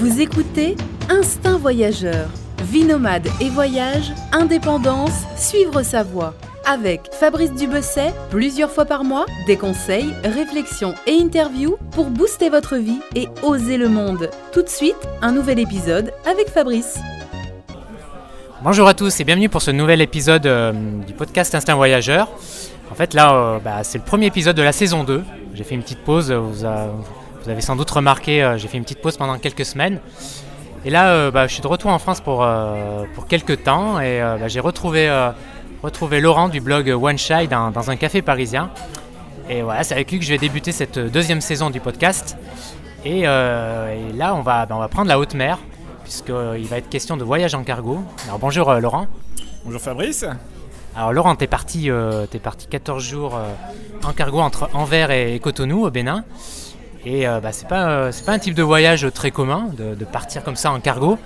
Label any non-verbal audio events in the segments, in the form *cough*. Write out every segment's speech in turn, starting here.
Vous écoutez Instinct Voyageur. Vie nomade et voyage, indépendance, suivre sa voie. Avec Fabrice Dubesset, plusieurs fois par mois, des conseils, réflexions et interviews pour booster votre vie et oser le monde. Tout de suite, un nouvel épisode avec Fabrice. Bonjour à tous et bienvenue pour ce nouvel épisode euh, du podcast Instinct Voyageur. En fait là, euh, bah, c'est le premier épisode de la saison 2. J'ai fait une petite pause, a- vous avez sans doute remarqué, euh, j'ai fait une petite pause pendant quelques semaines. Et là, euh, bah, je suis de retour en France pour, euh, pour quelques temps et bah, j'ai retrouvé, retrouvé Laurent du blog One Shy dans, dans un café parisien. Et voilà, c'est avec lui que je vais débuter cette deuxième saison du podcast. Et, euh, et là, on va, bah, on va prendre la haute mer, puisqu'il va être question de voyage en cargo. Alors bonjour euh, Laurent. Bonjour Fabrice. Alors Laurent, t'es parti, euh, parti 14 jours en cargo entre Anvers et Cotonou au Bénin. Et euh, bah, c'est pas, euh, c'est pas un type de voyage très commun de, partir comme ça en cargo.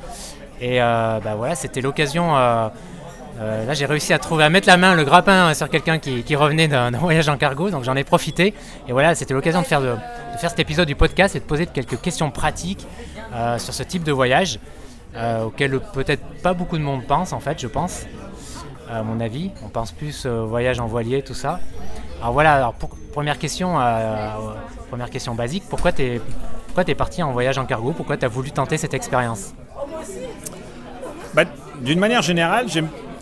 Et euh, bah, voilà, c'était l'occasion. euh, là, j'ai réussi à trouver, à mettre la main, le grappin sur quelqu'un qui, revenait d'un voyage en cargo, donc j'en ai profité. Et voilà, c'était l'occasion de faire, de, faire cet épisode du podcast et de poser quelques questions pratiques sur ce type de voyage, auquel peut-être pas beaucoup de monde pense, en fait, je pense à mon avis. On pense plus au voyage en voilier, tout ça. Alors voilà, alors première question, euh, première question basique, pourquoi pourquoi t'es parti en voyage en cargo? Pourquoi t'as voulu tenter cette expérience? Bah, D'une manière générale,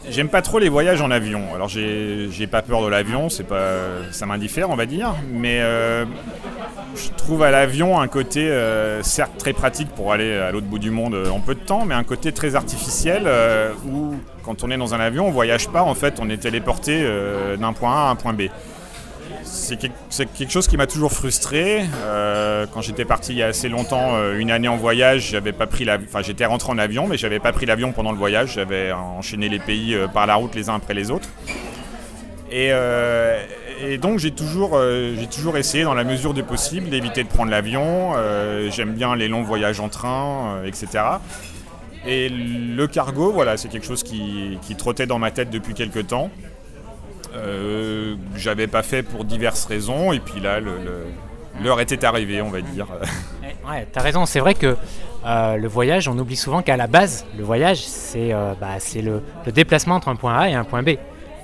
j'aime pas trop les voyages en avion. Alors j'ai pas peur de l'avion, c'est pas ça m'indiffère on va dire, mais euh, je trouve à l'avion un côté euh, certes très pratique pour aller à l'autre bout du monde en peu de temps, mais un côté très artificiel où quand on est dans un avion, on voyage pas. En fait, on est téléporté d'un point A à un point B. C'est quelque, chose qui m'a toujours frustré. Euh, quand j'étais parti il y a assez longtemps, euh, une année en voyage, j'avais pas pris l'avion. Enfin, j'étais rentré en avion, mais j'avais pas pris l'avion pendant le voyage. J'avais enchaîné les pays euh, par la route les uns après les autres. Et, donc j'ai toujours, toujours essayé, dans la mesure du possible, d'éviter de prendre l'avion. J'aime bien les longs voyages en train, etc. Et le cargo, voilà, c'est quelque chose qui, qui trottait dans ma tête depuis quelques temps. Euh, j'avais pas fait pour diverses raisons, et puis là, l'heure était arrivée, on va dire. *laughs* Eh, Ouais, t'as raison, c'est vrai que euh, le voyage, on oublie souvent qu'à la base, le voyage, c'est euh, bah, le, le déplacement entre un point A et un point B.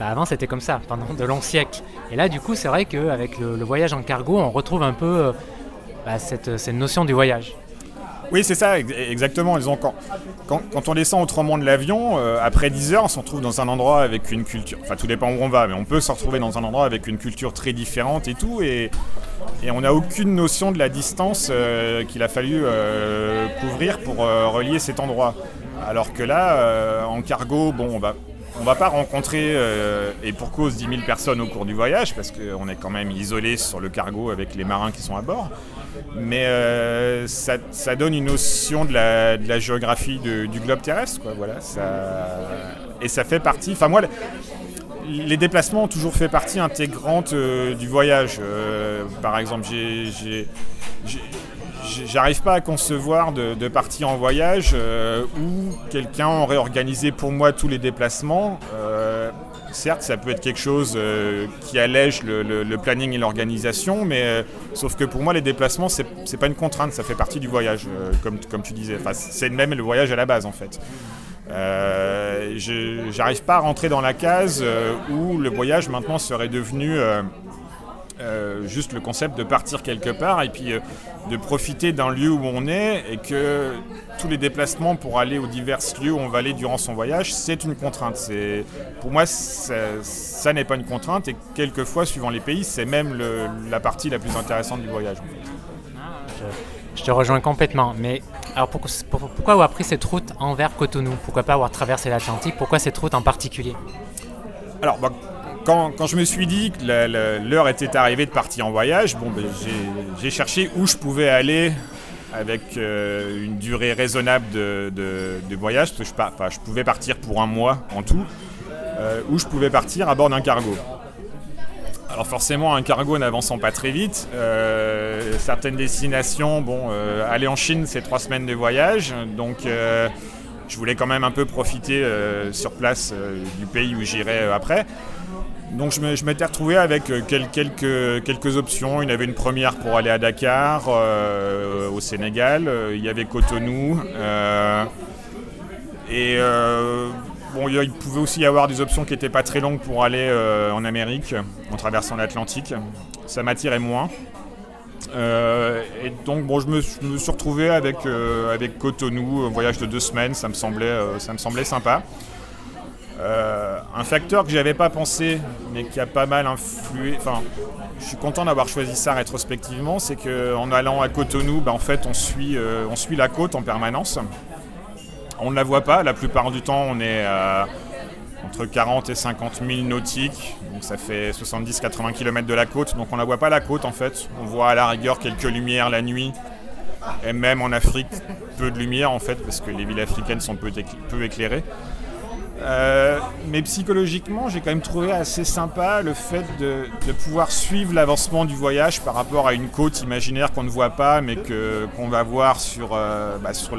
Bah, avant, c'était comme ça, pendant de longs siècles. Et là, du coup, c'est vrai qu'avec le, le voyage en cargo, on retrouve un peu bah, cette, cette notion du voyage. Oui, c'est ça, ex- exactement. Quand, quand, on descend autrement de l'avion, euh, après 10 heures, on se retrouve dans un endroit avec une culture. Enfin, tout dépend où on va, mais on peut se retrouver dans un endroit avec une culture très différente et tout. Et, et on n'a aucune notion de la distance euh, qu'il a fallu euh, couvrir pour relier cet endroit. Alors que là, en cargo, bon, on va. On va pas rencontrer, euh, et pour cause, 10 000 personnes au cours du voyage, parce qu'on est quand même isolé sur le cargo avec les marins qui sont à bord. Mais euh, ça, donne une notion de la, géographie du globe terrestre, quoi. Voilà, et ça fait partie. Enfin, moi, le- les déplacements ont toujours fait partie intégrante euh, du voyage. Par exemple, j'ai- j'arrive pas à concevoir de, partir en voyage euh, où quelqu'un aurait organisé pour moi tous les déplacements. Euh, certes, ça peut être quelque chose euh, qui allège le, planning et l'organisation, mais sauf que pour moi, les déplacements, c'est pas une contrainte, ça fait partie du voyage, comme, comme tu disais. Enfin, c'est même le voyage à la base, en fait. J'arrive pas à rentrer dans la case où le voyage maintenant serait devenu euh, juste le concept de partir quelque part et puis euh, de profiter d'un lieu où on est et que tous les déplacements pour aller aux divers lieux où on va aller durant son voyage, c'est une contrainte. C'est- Pour moi, ça, ça n'est pas une contrainte et quelquefois, suivant les pays, c'est même le- la partie la plus intéressante du voyage. en fait. Je te rejoins complètement. Mais alors pourquoi, pour- pourquoi avoir pris cette route envers Cotonou? Pourquoi pas avoir traversé l'Atlantique? Pourquoi cette route en particulier? Alors, bah, quand, je me suis dit que l'heure était arrivée de partir en voyage, bon, ben, j'ai- cherché où je pouvais aller avec euh, une durée raisonnable de, voyage, parce que je, enfin, je pouvais partir pour un mois en tout, euh, où je pouvais partir à bord d'un cargo. Alors forcément, un cargo n'avançant pas très vite, euh, certaines destinations, bon, aller en Chine, c'est trois semaines de voyage, donc je voulais quand même un peu profiter sur place du pays où j'irai euh, après. Donc je m'étais retrouvé avec quelques, quelques options. Il y avait une première pour aller à Dakar, au Sénégal. Il y avait Cotonou. et bon, il pouvait aussi y avoir des options qui n'étaient pas très longues pour aller en Amérique, en traversant l'Atlantique. Ça m'attirait moins. Euh, et donc bon, je me, suis retrouvé avec, euh, avec Cotonou, un voyage de deux semaines, ça me semblait, euh, ça me semblait sympa. Un facteur que j'avais pas pensé, mais qui a pas mal influé, enfin, je suis content d'avoir choisi ça rétrospectivement, c'est qu'en allant à Cotonou, bah, en fait, on suit, on suit la côte en permanence. On ne la voit pas, la plupart du temps, on est entre 40 et 50 000 nautiques, donc ça fait 70-80 km de la côte, donc on ne la voit pas la côte en fait, on voit à la rigueur quelques lumières la nuit, et même en Afrique, peu de lumière en fait, parce que les villes africaines sont peu, éclairées. Euh, mais psychologiquement, j'ai quand même trouvé assez sympa le fait de, pouvoir suivre l'avancement du voyage par rapport à une côte imaginaire qu'on ne voit pas, mais qu'on va voir sur, euh, bah, sur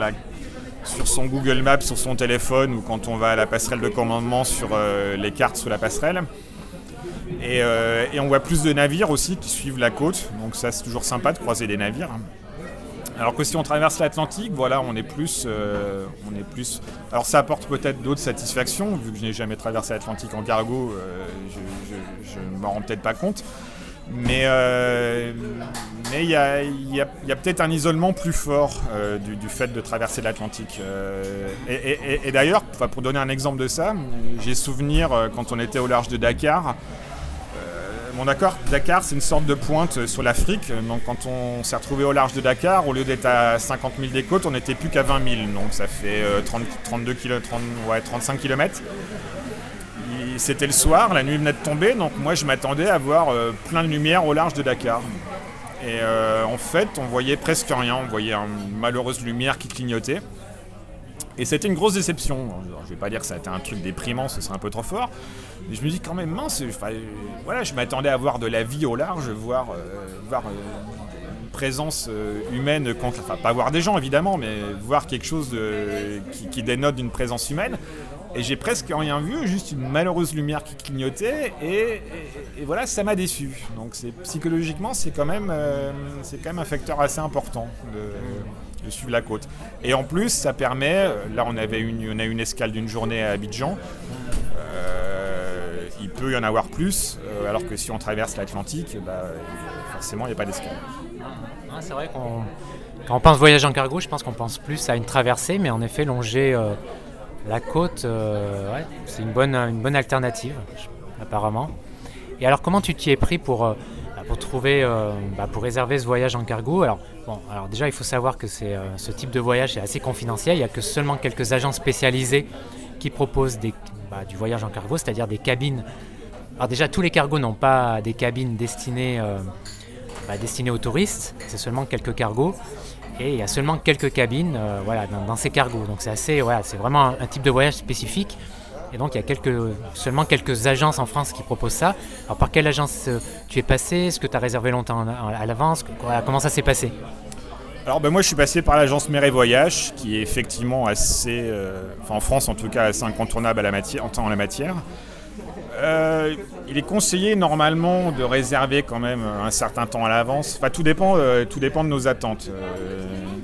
son Google Maps, sur son téléphone ou quand on va à la passerelle de commandement sur euh, les cartes sous la passerelle. Et, on voit plus de navires aussi qui suivent la côte, donc ça c'est toujours sympa de croiser des navires. Alors que si on traverse l'Atlantique, voilà, on est plus, euh, on est plus. Alors ça apporte peut-être d'autres satisfactions, vu que je n'ai jamais traversé l'Atlantique en cargo, je ne m'en rends peut-être pas compte. Mais euh, mais il y a, peut-être un isolement plus fort euh, du, fait de traverser l'Atlantique. Euh, et, d'ailleurs, pour donner un exemple de ça, j'ai souvenir quand on était au large de Dakar. Mon Dakar, Dakar c'est une sorte de pointe sur l'Afrique. Donc quand on s'est retrouvé au large de Dakar, au lieu d'être à 50 000 des côtes, on n'était plus qu'à 20 000. Donc ça fait 30, 32 km, 35 km c'était le soir, la nuit venait de tomber, donc moi je m'attendais à voir euh, plein de lumière au large de Dakar. Et euh, en fait, on voyait presque rien, on voyait une malheureuse lumière qui clignotait. Et c'était une grosse déception. je vais pas dire que ça a été un truc déprimant, ce serait un peu trop fort. Mais je me dis quand même mince, voilà, je m'attendais à voir de la vie au large, voir, euh, voir une présence humaine, enfin pas voir des gens évidemment, mais voir quelque chose qui, dénote d'une présence humaine. Et j'ai presque rien vu, juste une malheureuse lumière qui clignotait, et, voilà, ça m'a déçu. Donc psychologiquement, c'est quand même, euh, quand même un facteur assez important suivre la côte. Et en plus, ça permet, euh, là on avait une, on a une escale d'une journée à Abidjan. Euh, il peut y en avoir plus, alors que si on traverse l'Atlantique, bah, forcément il n'y a pas d'escale. c'est vrai qu'on quand on pense voyage en cargo, je pense qu'on pense plus à une traversée, mais en effet longer la côte, euh, c'est une bonne, une bonne alternative, apparemment. Et alors, comment tu t'y es pris pour, euh, pour trouver, euh, bah, pour réserver ce voyage en cargo alors, bon, alors déjà, il faut savoir que c'est, ce type de voyage est assez confidentiel. Il n'y a que seulement quelques agents spécialisés qui proposent bah, du voyage en cargo, c'est-à-dire des cabines. Alors déjà, tous les cargos n'ont pas des cabines destinées, destinées aux touristes. C'est seulement quelques cargos et il y a seulement quelques cabines euh, voilà, dans, ces cargos. Donc c'est assez, voilà, c'est vraiment un, type de voyage spécifique. Et donc il y a seulement quelques agences en France qui proposent ça. Alors par quelle agence euh, tu es passé? Est-ce que tu as réservé longtemps à l'avance? Comment ça s'est passé? Alors ben moi je suis passé par l'agence Mer et Voyage qui est effectivement assez, euh, enfin en France en tout cas assez incontournable en temps en la matière. Euh, il est conseillé normalement de réserver quand même un certain temps à l'avance. Enfin, tout dépend, tout dépend de nos attentes.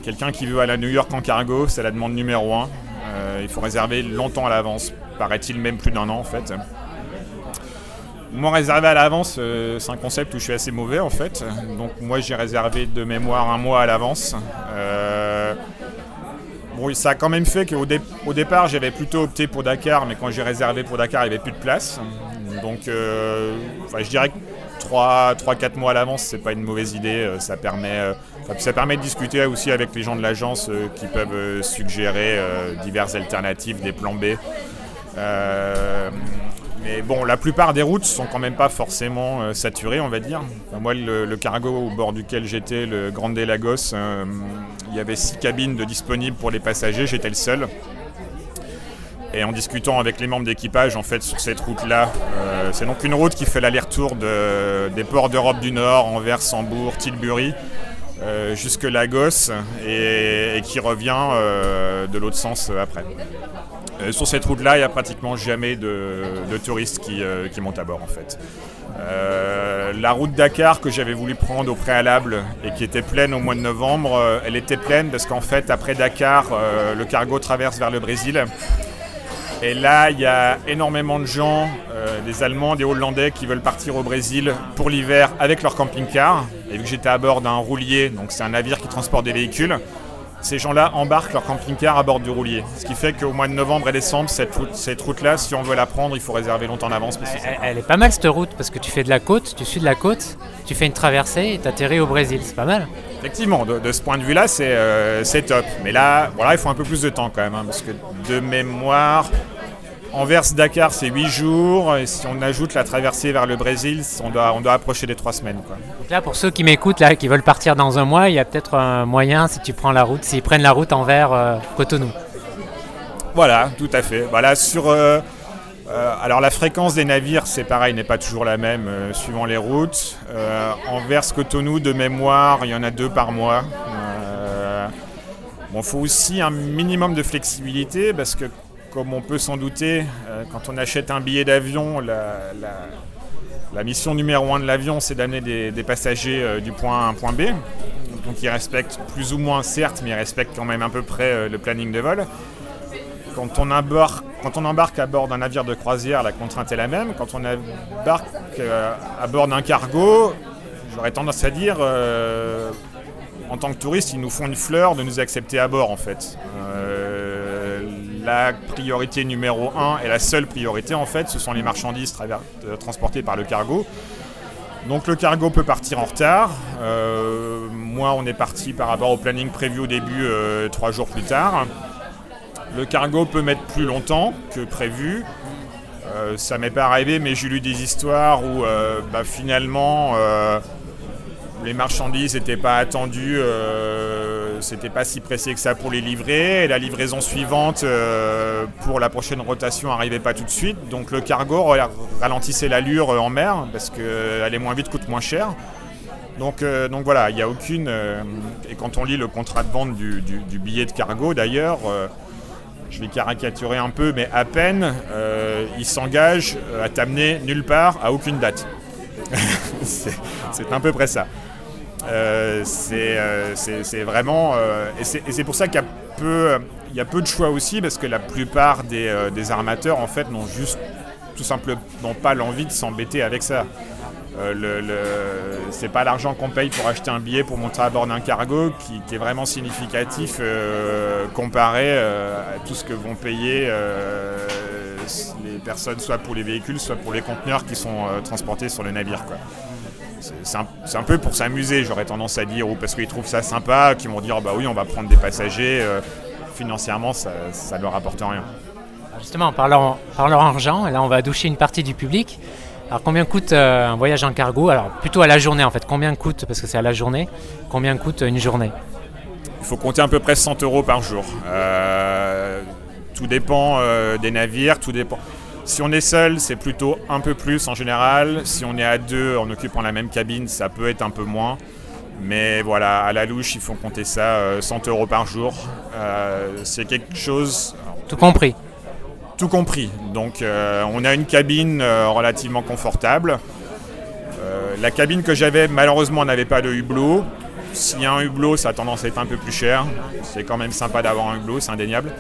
Quelqu'un qui veut aller à New York en cargo, c'est la demande numéro un. il faut réserver longtemps à l'avance. Paraît-il même plus d'un an en fait. Moi, réserver à l'avance, c'est un concept où je suis assez mauvais en fait. Donc, moi, j'ai réservé de mémoire un mois à l'avance. Bon, ça a quand même fait qu'au départ, j'avais plutôt opté pour Dakar, mais quand j'ai réservé pour Dakar, il n'y avait plus de place. Donc, euh, je dirais que 3-4 mois à l'avance, c'est pas une mauvaise idée. Euh, ça permet, euh, ça permet de discuter aussi avec les gens de l'agence qui peuvent suggérer diverses alternatives, des plans B. Mais bon, la plupart des routes sont quand même pas forcément euh, saturées, on va dire. moi, le, cargo au bord duquel j'étais, le Grande Lagos, euh, il y avait six cabines de disponibles pour les passagers, j'étais le seul. Et en discutant avec les membres d'équipage, en fait, sur cette route-là, euh, c'est donc une route qui fait l'aller-retour des ports d'Europe du Nord, Anvers, Hambourg, Tilbury, jusque Lagos, et, qui revient de l'autre sens après. Euh, sur cette route-là, il n'y a pratiquement jamais de, touristes qui, montent à bord en fait. la route Dakar que j'avais voulu prendre au préalable et qui était pleine au mois de novembre, elle était pleine parce qu'en fait après Dakar, le cargo traverse vers le Brésil et là, il y a énormément de gens, euh, des Allemands, des Hollandais qui veulent partir au Brésil pour l'hiver avec leur camping-car. Et vu que j'étais à bord d'un roulier, donc c'est un navire qui transporte des véhicules, ces gens-là embarquent leur camping-car à bord du roulier. Ce qui fait qu'au mois de novembre et décembre, cette, route, là si on veut la prendre, il faut réserver longtemps en avance. Elle, est pas mal cette route parce que tu fais de la côte, tu suis de la côte, tu fais une traversée et tu atterris au Brésil. C'est pas mal. Effectivement, de, ce point de vue-là, euh, c'est top. Mais là, voilà, il faut un peu plus de temps quand même. Hein, parce que de mémoire, Anvers-Dakar, c'est 8 jours. Et si on ajoute la traversée vers le Brésil, on doit, on doit approcher des 3 semaines. Donc là, pour ceux qui m'écoutent, là, qui veulent partir dans un mois, il y a peut-être un moyen, si tu prends la route, s'ils prennent la route envers euh, Cotonou. Voilà, tout à fait. Voilà, sur. Euh, euh, alors la fréquence des navires, c'est pareil, n'est pas toujours la même suivant les routes. Anvers Cotonou, de mémoire, il y en a deux par mois. Bon, il faut aussi un minimum de flexibilité parce que comme on peut s'en douter, euh, quand on achète un billet d'avion, la, mission numéro un de l'avion, c'est d'amener des, passagers euh, du point A à un point B. Donc ils respectent plus ou moins, certes, mais ils respectent quand même à peu près euh, le planning de vol. Quand on, embarque, à bord d'un navire de croisière, la contrainte est la même. Quand on embarque à bord d'un cargo, j'aurais tendance à dire, en tant que touriste, ils nous font une fleur de nous accepter à bord en fait la priorité numéro 1 et la seule priorité en fait, ce sont les marchandises euh, transportées par le cargo. Donc le cargo peut partir en retard. Euh, moi, on est parti par rapport au planning prévu au début euh, trois jours plus tard. Le cargo peut mettre plus longtemps que prévu. ça m'est pas arrivé, mais j'ai lu des histoires où bah, finalement les marchandises n'étaient pas attendues c'était pas si pressé que ça pour les livrer. Et la livraison suivante euh, pour la prochaine rotation n'arrivait pas tout de suite. Donc le cargo ralentissait l'allure en mer parce qu'aller moins vite coûte moins cher. Donc, euh, donc voilà, il n'y a aucune. Euh, et quand on lit le contrat de vente du, billet de cargo d'ailleurs, je vais caricaturer un peu, mais à peine, il s'engage à t'amener nulle part à aucune date. *laughs* c'est à peu près ça. Euh, euh, c'est vraiment. Euh, et c'est pour ça qu'il y a peu. De choix aussi parce que la plupart des, armateurs en fait n'ont juste tout simplement pas l'envie de s'embêter avec ça. le, c'est pas l'argent qu'on paye pour acheter un billet pour monter à bord d'un cargo qui, est vraiment significatif comparé à tout ce que vont payer les personnes, soit pour les véhicules, soit pour les conteneurs qui sont transportés sur le navire. C'est un, peu pour s'amuser, j'aurais tendance à dire, ou parce qu'ils trouvent ça sympa, qu'ils vont dire bah oui, on va prendre des passagers. Euh, financièrement, ça ne leur apporte rien. Justement, en parlant, parlant argent, là on va doucher une partie du public. Alors combien coûte euh, un voyage en cargo? Alors plutôt à la journée en fait. Combien coûte, parce que c'est à la journée, combien coûte une journée? Il faut compter à peu près 100 euros par jour. Euh, tout dépend des navires, tout dépend. Si on est seul, c'est plutôt un peu plus en général. Si on est à deux en occupant la même cabine, ça peut être un peu moins. Mais voilà, à la louche, il faut compter ça 100 euh, euros par jour. Euh, c'est quelque chose. Tout compris. Tout compris. Donc, euh, on a une cabine relativement confortable. la cabine que j'avais, malheureusement, n'avait pas de hublot. S'il y a un hublot, ça a tendance à être un peu plus cher. C'est quand même sympa d'avoir un hublot, c'est indéniable.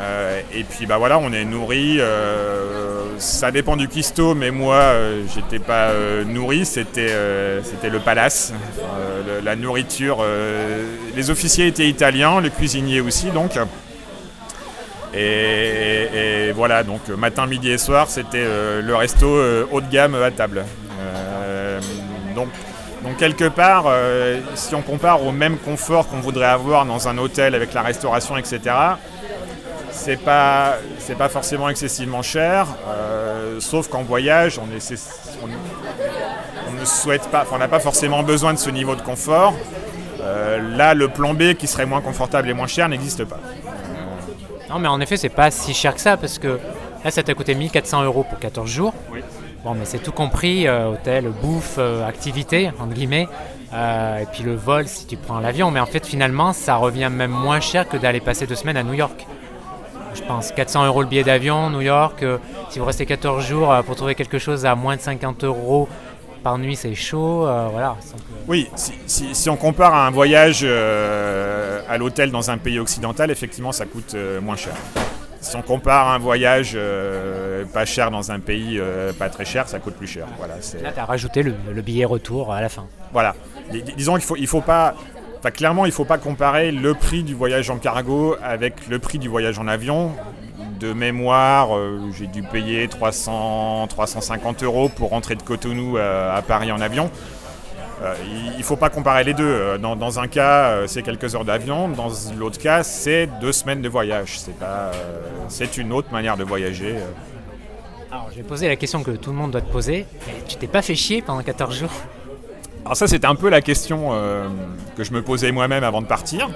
Euh, et puis bah voilà, on est nourri. Euh, ça dépend du cuistot, mais moi, euh, j'étais pas nourri. C'était c'était le palace, la nourriture. les officiers étaient italiens, le cuisinier aussi, donc. Et, voilà, donc matin, midi et soir, c'était le resto haut de gamme à table. donc, donc quelque part, si on compare au même confort qu'on voudrait avoir dans un hôtel avec la restauration, etc c'est pas c'est pas forcément excessivement cher, euh, sauf qu'en voyage, on, ne souhaite pas, on n'a pas forcément besoin de ce niveau de confort. Euh, là, le plan B qui serait moins confortable et moins cher n'existe pas. Non, mais en effet, c'est pas si cher que ça parce que là, ça t'a coûté 1400 euros pour 14 jours. Oui. Bon, mais c'est tout compris, euh, hôtel, bouffe, activité, entre guillemets, et puis le vol si tu prends l'avion. Mais en fait, finalement, ça revient même moins cher que d'aller passer deux semaines à New York. Je pense, 400 euros le billet d'avion, New York. euh, si vous restez 14 jours euh, pour trouver quelque chose à moins de 50 euros par nuit, c'est chaud. euh, voilà. Oui, si, si- si on compare à un voyage à l'hôtel dans un pays occidental, effectivement, ça coûte moins cher. Si on compare à un voyage pas cher dans un pays pas très cher, ça coûte plus cher. Voilà, là, tu as rajouté le, le billet retour à la fin. voilà. Dis- dis- Disons qu'il faut, il faut pas. Enfin, clairement, il ne faut pas comparer le prix du voyage en cargo avec le prix du voyage en avion. De mémoire, euh, j'ai dû payer 300, 350 euros pour rentrer de Cotonou à, à Paris en avion. Euh, il ne faut pas comparer les deux. Euh, Dans, un cas, euh, c'est quelques heures d'avion. Dans l'autre cas, c'est deux semaines de voyage. C'est euh, une autre manière de voyager. euh. Alors, je vais poser la question que tout le monde doit te poser. Tu t'es pas fait chier pendant 14 jours Alors ça, c'était un peu la question euh, que je me posais moi-même avant de partir.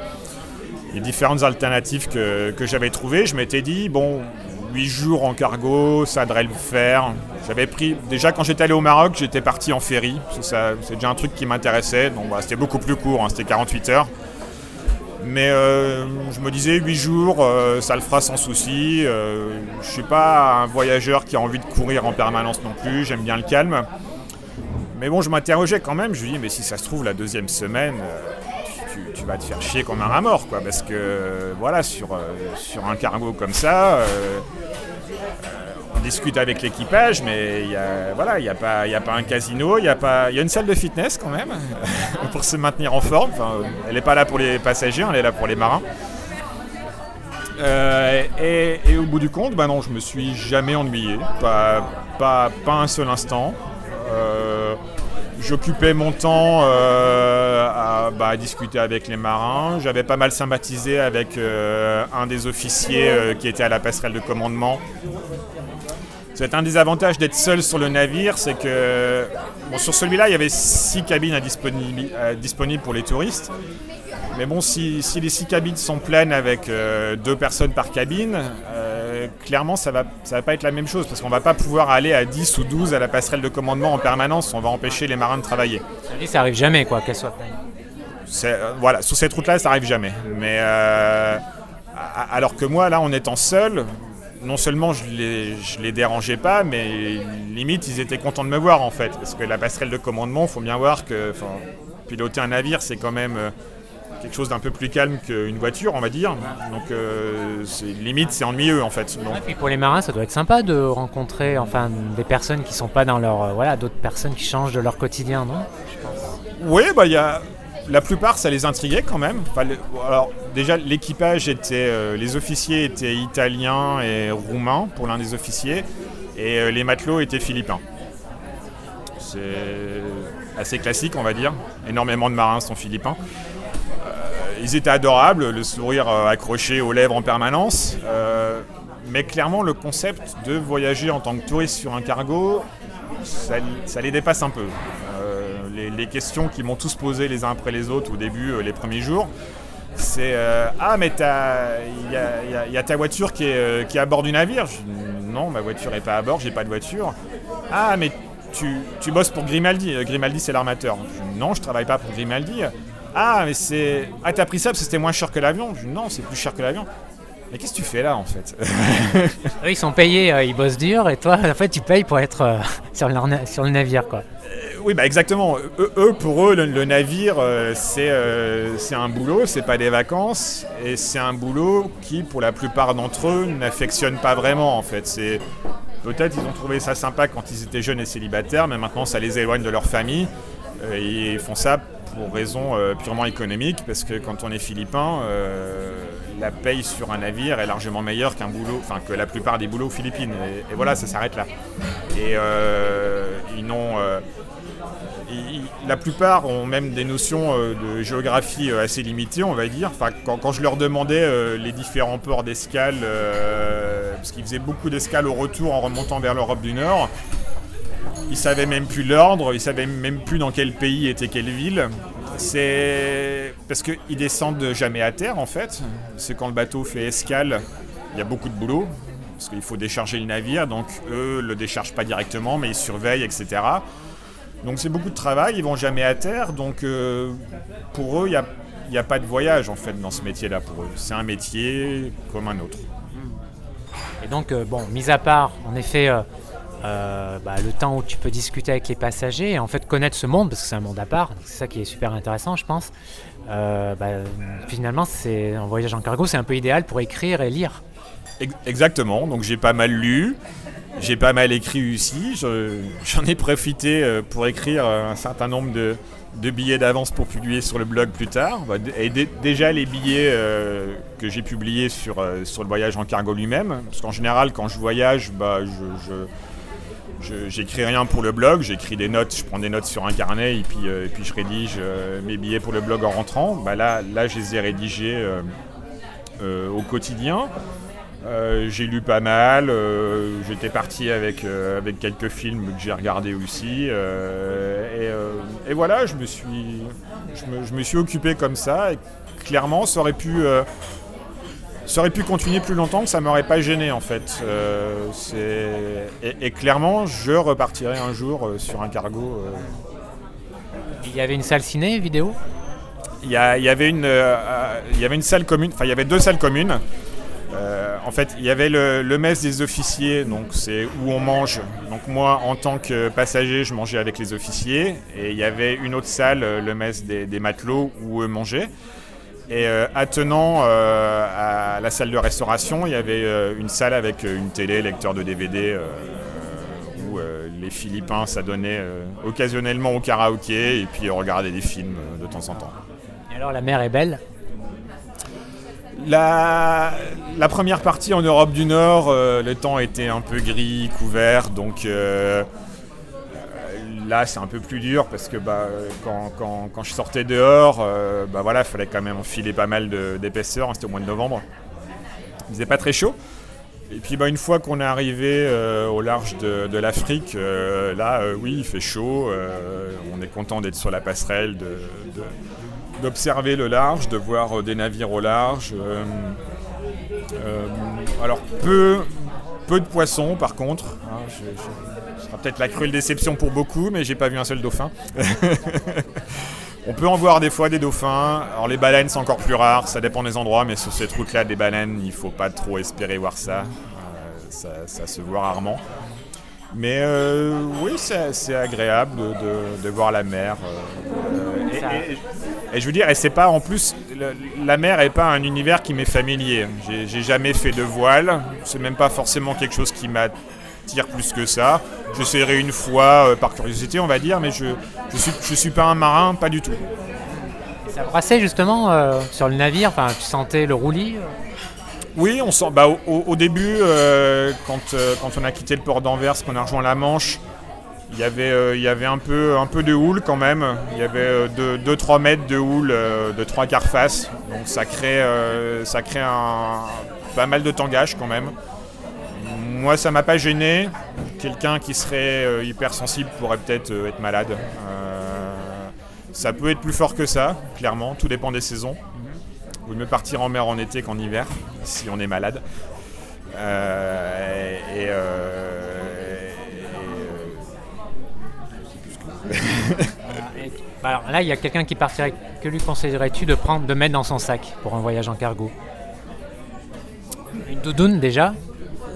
Les différentes alternatives que, que j'avais trouvées, je m'étais dit, bon, 8 jours en cargo, ça devrait le faire. J'avais pris, déjà quand j'étais allé au Maroc, j'étais parti en ferry. C'est déjà un truc qui m'intéressait. Donc voilà, c'était beaucoup plus court, hein, c'était 48 heures. Mais euh, je me disais 8 jours, euh, ça le fera sans souci. Euh, je suis pas un voyageur qui a envie de courir en permanence non plus, j'aime bien le calme. Mais bon, je m'interrogeais quand même. Je me dis, mais si ça se trouve, la deuxième semaine, euh, tu, vas te faire chier comme un rat mort, quoi. Parce que, euh, voilà, sur, euh, sur un cargo comme ça, on discute avec l'équipage, mais il n'y a, a, pas- a pas un casino, il y, a y a une salle de fitness quand même, *laughs* pour se maintenir en forme. Enfin, elle n'est pas là pour les passagers, elle est là pour les marins. Et, et au bout du compte, bah non, je me suis jamais ennuyé, pas, pas, pas un seul instant. Euh, J'occupais mon temps euh, à, bah, à discuter avec les marins. J'avais pas mal sympathisé avec euh, un des officiers qui était à la passerelle de commandement. C'est un des avantages d'être seul sur le navire, c'est que sur celui-là, il y avait six cabines disponibles pour les touristes. Mais bon, si, les six cabines sont pleines avec euh, deux personnes par cabine, clairement, ça va, ça va pas être la même chose parce qu'on va pas pouvoir aller à 10 ou 12 à la passerelle de commandement en permanence. On va empêcher les marins de travailler. Ça arrive jamais, quoi, qu'elle soit pleine. Euh, voilà, sur cette route-là, ça arrive jamais. Mais euh, alors que moi, là, en étant seul, non seulement je les, je les dérangeais pas, mais limite, ils étaient contents de me voir en fait. Parce que la passerelle de commandement, faut bien voir que piloter un navire, c'est quand même euh, quelque chose d'un peu plus calme qu'une voiture, on va dire. Donc, euh, c'est- limite, c'est ennuyeux en fait. Donc, Et puis pour les marins, ça doit être sympa de rencontrer enfin, des personnes qui sont pas dans leur. euh, voilà, d'autres personnes qui changent de leur quotidien, non? Oui, bah il y a la plupart ça les intriguait quand même. Enfin, le- alors déjà l'équipage était, euh, les officiers étaient italiens et roumains pour l'un des officiers, et les matelots étaient philippins. C'est assez classique, on va dire. Énormément de marins sont philippins. Ils étaient adorables, le sourire euh, accroché aux lèvres en permanence. Euh, mais clairement, le concept de voyager en tant que touriste sur un cargo, ça, les dépasse un peu. Euh, les, questions qu'ils m'ont tous posées les uns après les autres au début, les premiers jours, c'est Ah, mais il y a, ta voiture qui est, qui à bord du navire? Non, ma voiture n'est pas à bord, j'ai pas de voiture. Ah, mais tu, tu bosses pour Grimaldi. Grimaldi, c'est l'armateur. Non, je travaille pas pour Grimaldi. Ah, mais c'est. Ah, t'as pris ça parce que c'était moins cher que l'avion? Je dis, Non, c'est plus cher que l'avion. Mais qu'est-ce que tu fais là en fait? *laughs* Eux, ils sont payés, euh, ils bossent dur, et toi, *laughs* en fait, tu payes pour être euh, *laughs* sur, na- sur le navire, quoi. Oui, bah exactement. Eux, eux, pour eux, le, le navire, euh, c'est euh, c'est un boulot, c'est pas des vacances, et c'est un boulot qui, pour la plupart d'entre eux, n'affectionnent pas vraiment en fait. C'est peut-être ils ont trouvé ça sympa quand ils étaient jeunes et célibataires, mais maintenant ça les éloigne de leur famille. Euh, ils font ça pour raisons euh, purement économiques, parce que quand on est philippin, euh, la paye sur un navire est largement meilleure qu'un boulot, enfin que la plupart des boulots aux Philippines. Et, voilà, ça s'arrête là. Et euh, ils n'ont euh, la plupart ont même des notions de géographie assez limitées, on va dire. Enfin, quand, je leur demandais les différents ports d'escale, parce qu'ils faisaient beaucoup d'escales au retour en remontant vers l'Europe du Nord, ils savaient même plus l'ordre, ils savaient même plus dans quel pays était quelle ville. C'est parce qu'ils descendent jamais à terre en fait. C'est quand le bateau fait escale, il y a beaucoup de boulot parce qu'il faut décharger le navire, donc eux le déchargent pas directement, mais ils surveillent, etc. Donc c'est beaucoup de travail, ils vont jamais à terre, donc euh, pour eux, il n'y a, il y a pas de voyage en fait dans ce métier-là pour eux. C'est un métier comme un autre. Et donc, bon, mis à part, en effet, bah, le temps où tu peux discuter avec les passagers et en fait connaître ce monde, parce que c'est un monde à part, c'est ça qui est super intéressant, je pense. Bah, finalement, c'est un voyage en cargo, c'est un peu idéal pour écrire et lire. Exactement, donc j'ai pas mal lu, j'ai pas mal écrit aussi, j'en ai profité pour écrire un certain nombre de, billets d'avance pour publier sur le blog plus tard. Bah, et déjà les billets euh, que j'ai publiés sur, euh, sur le voyage en cargo lui-même. Parce qu'en général, quand je voyage, bah, je, j'écris rien pour le blog, j'écris des notes, je prends des notes sur un carnet et puis, euh, et puis je rédige mes billets pour le blog en rentrant. Bah, là, là, je les ai rédigés au quotidien. Euh, j'ai lu pas mal, euh, j'étais parti avec, euh, avec quelques films que j'ai regardés aussi. Et, voilà, je me, suis, je me, suis occupé comme ça. Clairement, ça aurait pu, ça aurait pu continuer plus longtemps, ça m'aurait pas gêné en fait. Et, clairement, je repartirai un jour sur un cargo. Il y avait une salle ciné, vidéo? Il y, avait une, il y avait une salle commune, enfin il y avait deux salles communes. Euh, en fait, il y avait le, mess des officiers, donc c'est où on mange. Donc moi, en tant que passager, je mangeais avec les officiers. Et il y avait une autre salle, le mess des, matelots, où eux mangeaient. Et euh, attenant euh, à la salle de restauration, il y avait une salle avec une télé, lecteur de DVD, où les Philippins s'adonnaient occasionnellement au karaoké et puis regardaient des films de temps en temps. Et alors la mer est belle? La, première partie en Europe du Nord, euh, le temps était un peu gris, couvert, donc euh, là c'est un peu plus dur parce que bah, quand, je sortais dehors, euh, bah voilà, il fallait quand même enfiler pas mal d'épaisseur, hein, c'était au mois de novembre. Il faisait pas très chaud. Et puis bah, une fois qu'on est arrivé au large de, l'Afrique, là oui il fait chaud, on est content d'être sur la passerelle, d'observer le large, de voir euh, des navires au large. Euh, euh, alors peu, peu de poissons par contre. Hein, peut-être la cruelle déception pour beaucoup, mais j'ai pas vu un seul dauphin. *laughs* On peut en voir des fois des dauphins. Alors les baleines c'est encore plus rare, ça dépend des endroits, mais sur cette route-là des baleines, il faut pas trop espérer voir ça. ça, se voit rarement. Mais oui, c'est agréable de, voir la mer. Et je veux dire, et c'est pas en plus, la mer est pas un univers qui m'est familier. J'ai jamais fait de voile, c'est même pas forcément quelque chose qui m'attire plus que ça. J'essaierai une fois euh, par curiosité, on va dire, mais je, je suis, je suis pas un marin, pas du tout. ça brassait justement euh, sur le navire, enfin, tu sentais le roulis euh oui, on sent. Bah, au, début, quand, quand on a quitté le port d'Anvers, qu'on a rejoint la Manche, il y avait, euh, il y avait un, peu, un peu de houle quand même. Il y avait 2-3 euh, mètres de houle euh, de 3 quarts face. Donc ça crée, ça crée un, pas mal de tangage quand même. Moi, ça m'a pas gêné. Quelqu'un qui serait hypersensible pourrait peut-être être malade. ça peut être plus fort que ça, clairement. Tout dépend des saisons. Vous mieux partir en mer en été qu'en hiver, *laughs* si on est malade. et, *laughs* alors là, il y a quelqu'un qui partirait. Que lui conseillerais-tu de prendre, de mettre dans son sac pour un voyage en cargo? Une doudoune déjà?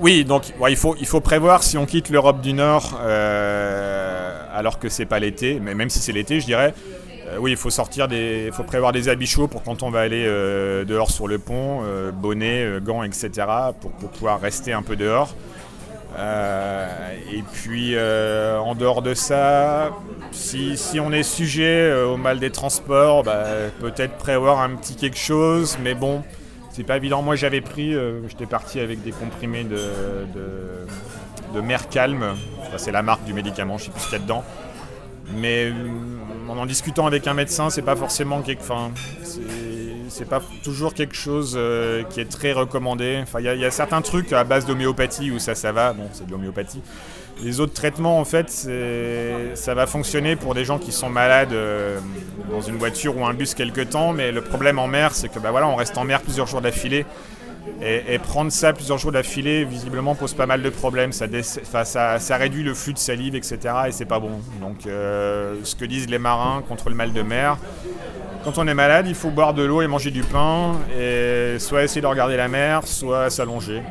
Oui, donc il, faut, prévoir si on quitte l'Europe du Nord euh, alors que c'est pas l'été, mais même si c'est l'été, je dirais. Euh, oui, il faut sortir des, faut prévoir des habits chauds pour quand on va aller euh, dehors sur le pont, bonnet, gants, etc. Pour, pouvoir rester un peu dehors. et puis en dehors de ça, si, on est sujet au mal des transports, bah, peut-être prévoir un petit quelque chose, mais bon, c'est pas évident. Moi j'avais pris, euh, j'étais parti avec des comprimés de, de, mer calme, c'est la marque du médicament, je sais plus ce qu'il y a dedans. Mais euh, en en discutant avec un médecin, c'est pas forcément quelque. Enfin, c'est pas toujours quelque chose qui est très recommandé. Enfin, il y, a certains trucs à base d'homéopathie où ça, ça va. Bon, c'est de l'homéopathie. Les autres traitements, en fait, ça va fonctionner pour des gens qui sont malades euh, dans une voiture ou un bus quelque temps, mais le problème en mer, c'est que bah, voilà, on reste en mer plusieurs jours d'affilée. Et, prendre ça plusieurs jours d'affilée, visiblement, pose pas mal de problèmes. Ça, réduit le flux de salive, etc. Et c'est pas bon. Donc, euh, ce que disent les marins contre le mal de mer, quand on est malade, il faut boire de l'eau et manger du pain, et soit essayer de regarder la mer, soit s'allonger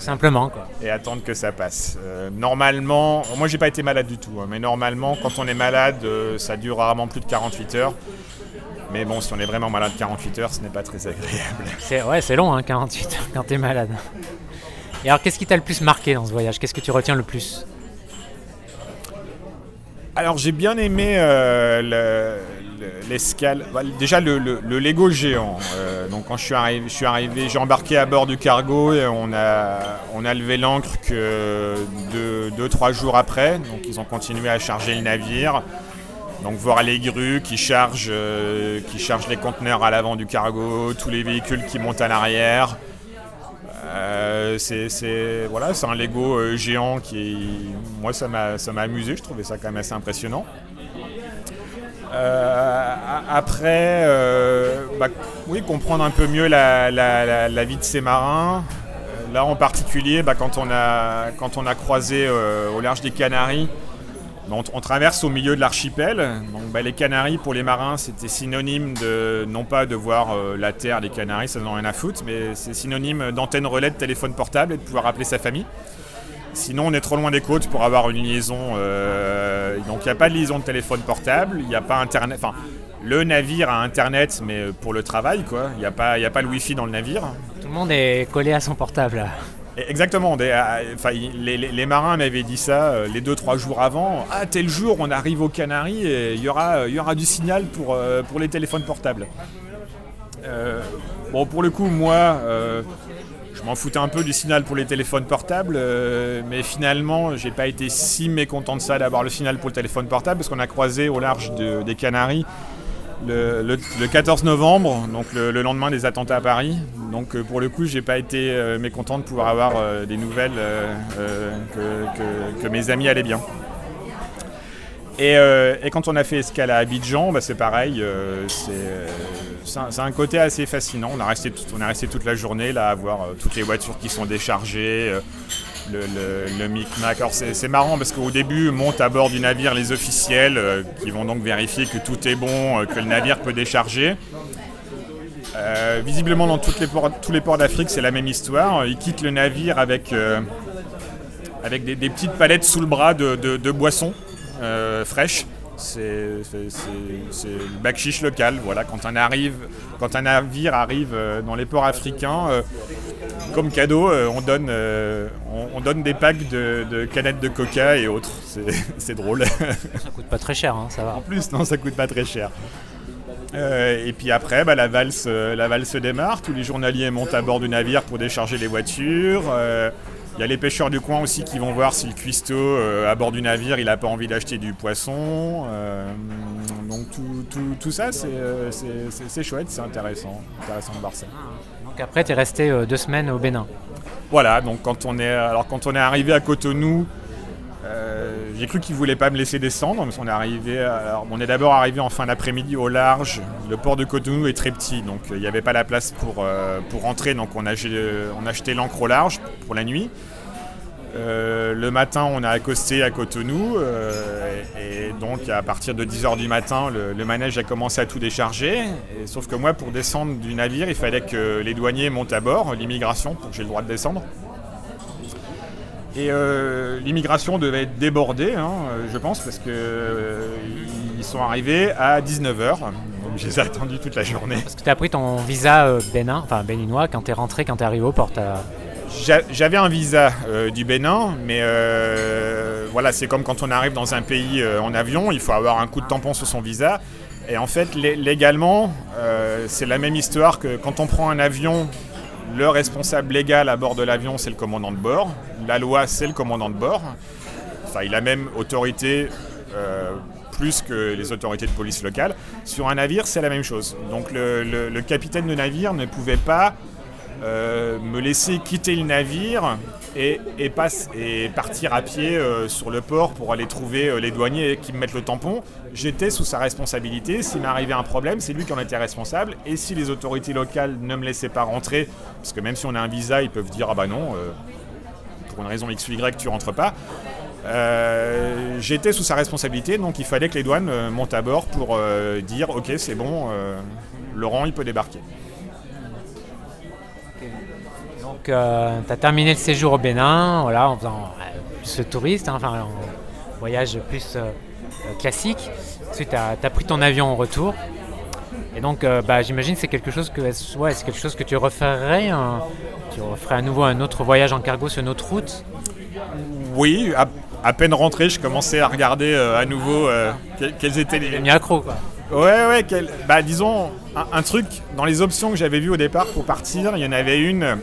Tout simplement, quoi. Et attendre que ça passe. Euh, normalement, moi j'ai pas été malade du tout, hein, mais normalement, quand on est malade, euh, ça dure rarement plus de 48 heures. Mais bon, si on est vraiment malade 48 heures, ce n'est pas très agréable. C'est, ouais, c'est long, hein, 48 heures quand t'es malade. Et alors, qu'est-ce qui t'a le plus marqué dans ce voyage? Qu'est-ce que tu retiens le plus? Alors j'ai bien aimé euh, le- le- l'escale. Bah, déjà le, le- le Lego géant. Euh, donc quand je suis arrivé, je suis arrivé, j'ai embarqué à bord du cargo et on a, on a levé l'ancre que deux, deux, trois jours après. Donc ils ont continué à charger le navire. Donc voir les grues qui chargent, euh, qui chargent les conteneurs à l'avant du cargo, tous les véhicules qui montent à l'arrière. Euh, c'est voilà, c'est un Lego géant qui, moi, ça m'a amusé. Je trouvais ça quand même assez impressionnant. Euh, après, euh, bah, oui, comprendre un peu mieux la, vie de ces marins. Euh, Là, en particulier, bah, quand, on a, croisé au large des Canaries, bah, on, traverse au milieu de l'archipel. Les Canaries, pour les marins, c'était synonyme de, non pas de voir la Terre, les Canaries, ça n'en rien à foutre, mais c'est synonyme d'antenne relais de téléphone portable et de pouvoir appeler sa famille. Sinon, on est trop loin des côtes pour avoir une liaison. euh, donc, il n'y a pas de liaison de téléphone portable, il n'y a pas Internet. Enfin, le navire a Internet, mais pour le travail, quoi. Il n'y a, pas- y a pas le Wi-Fi dans le navire. Tout le monde est collé à son portable. là. Exactement. des- enfin, il- les, les- les marins m'avaient dit ça euh, les deux trois jours avant. Ah, tel jour, on arrive aux Canaries et il y aura, il y aura du signal pour, euh, pour les téléphones portables. Euh, bon, pour le coup, moi, euh, je m'en foutais un peu du signal pour les téléphones portables, euh, mais finalement, j'ai pas été si mécontent de ça d'avoir le signal pour le téléphone portable parce qu'on a croisé au large de- des Canaries le, le- le 14 novembre, donc le, le lendemain des attentats à Paris. Donc euh, pour le coup, j'ai pas été euh, mécontent de pouvoir avoir des nouvelles que mes amis allaient bien. Et, euh, et quand on a fait escale à Abidjan, bah, c'est pareil, euh, c'est euh, c'est un, côté assez fascinant. On a resté, toute la journée là à voir toutes les voitures qui sont déchargées, le, micmac. Alors c'est marrant parce qu'au début montent à bord du navire les officiels qui vont donc vérifier que tout est bon, que le navire peut décharger. Visiblement dans tous les ports d'Afrique c'est la même histoire. Ils quittent le navire avec, des, petites palettes sous le bras de- de boissons euh, fraîches. C'est c'est- c'est- c'est le bac chiche local. Voilà, quand, un arrive, quand un navire arrive euh, dans les ports africains, euh, comme cadeau, euh, on, donne, euh, on, on donne des packs de, de canettes de coca et autres. C'est- *laughs* C'est drôle. Ça coûte pas très cher, hein, ça va. En plus, non, ça coûte pas très cher. Et puis après, bah, la, valse, la valse démarre. Tous les journaliers montent à bord du navire pour décharger les voitures. Il y a les pêcheurs du coin aussi qui vont voir si le cuistot euh, à bord du navire il n'a pas envie d'acheter du poisson. Euh, donc tout, tout- tout ça, c'est euh, c'est- chouette, c'est intéressant, intéressant de voir ça. Donc après, tu es resté deux semaines au Bénin. Voilà, donc quand on est, alors quand on est arrivé à Cotonou, j'ai cru qu'ils voulaient pas me laisser descendre, parce est arrivé, on est d'abord arrivé en fin d'après-midi au large. Le port de Cotonou est très petit, donc euh, il n'y avait pas la place pour, euh, pour rentrer, donc on a, gé- on l'ancre au large pour la nuit. Euh, le matin, on a accosté à Cotonou, euh, et, donc à partir de 10h du matin, le, manège a commencé à tout décharger. Sauf que moi, pour descendre du navire, il fallait que les douaniers montent à bord, l'immigration, pour que j'ai le droit de descendre. Et euh, l'immigration devait être débordée, hein, je pense, parce que euh, ils sont arrivés à 19h. Donc je les ai attendus toute la journée. Parce que tu as pris ton visa euh, bénin, enfin béninois, quand tu es rentré, quand tu es arrivé au port. t'as- J'a- J'avais un visa du Bénin, mais voilà, c'est comme quand on arrive dans un pays en avion, il faut avoir un coup de tampon sur son visa. Et en fait, lé- légalement, c'est la même histoire que quand on prend un avion, le responsable légal à bord de l'avion, c'est le commandant de bord. La loi, c'est le commandant de bord. Enfin, il a même autorité euh, plus que les autorités de police locales. Sur un navire, c'est la même chose. Donc le, capitaine de navire ne pouvait pas euh, me laisser quitter le navire et, partir à pied euh, sur le port pour aller trouver euh, les douaniers qui me mettent le tampon. J'étais sous sa responsabilité. S'il m'arrivait un problème, c'est lui qui en était responsable. Et si les autorités locales ne me laissaient pas rentrer, parce que même si on a un visa, ils peuvent dire ah bah non, pour une raison X ou Y, tu rentres pas. J'étais sous sa responsabilité, donc il fallait que les douanes montent à bord pour dire ok c'est bon, Laurent il peut débarquer. Donc, tu as terminé le séjour au Bénin, voilà, en faisant plus le touriste, hein, enfin, en voyage plus classique. Ensuite, tu as, pris ton avion en retour. Et donc, bah, j'imagine que c'est quelque chose que, ouais, c'est quelque chose que tu referais. Hein. tu referais à nouveau un autre voyage en cargo sur une autre route? Oui, à, peine rentré, je commençais à regarder à nouveau quels étaient les. Mis accro, quoi. Ouais, ouais, bah, disons, un, truc, dans les options que j'avais vues au départ pour partir, il y en avait une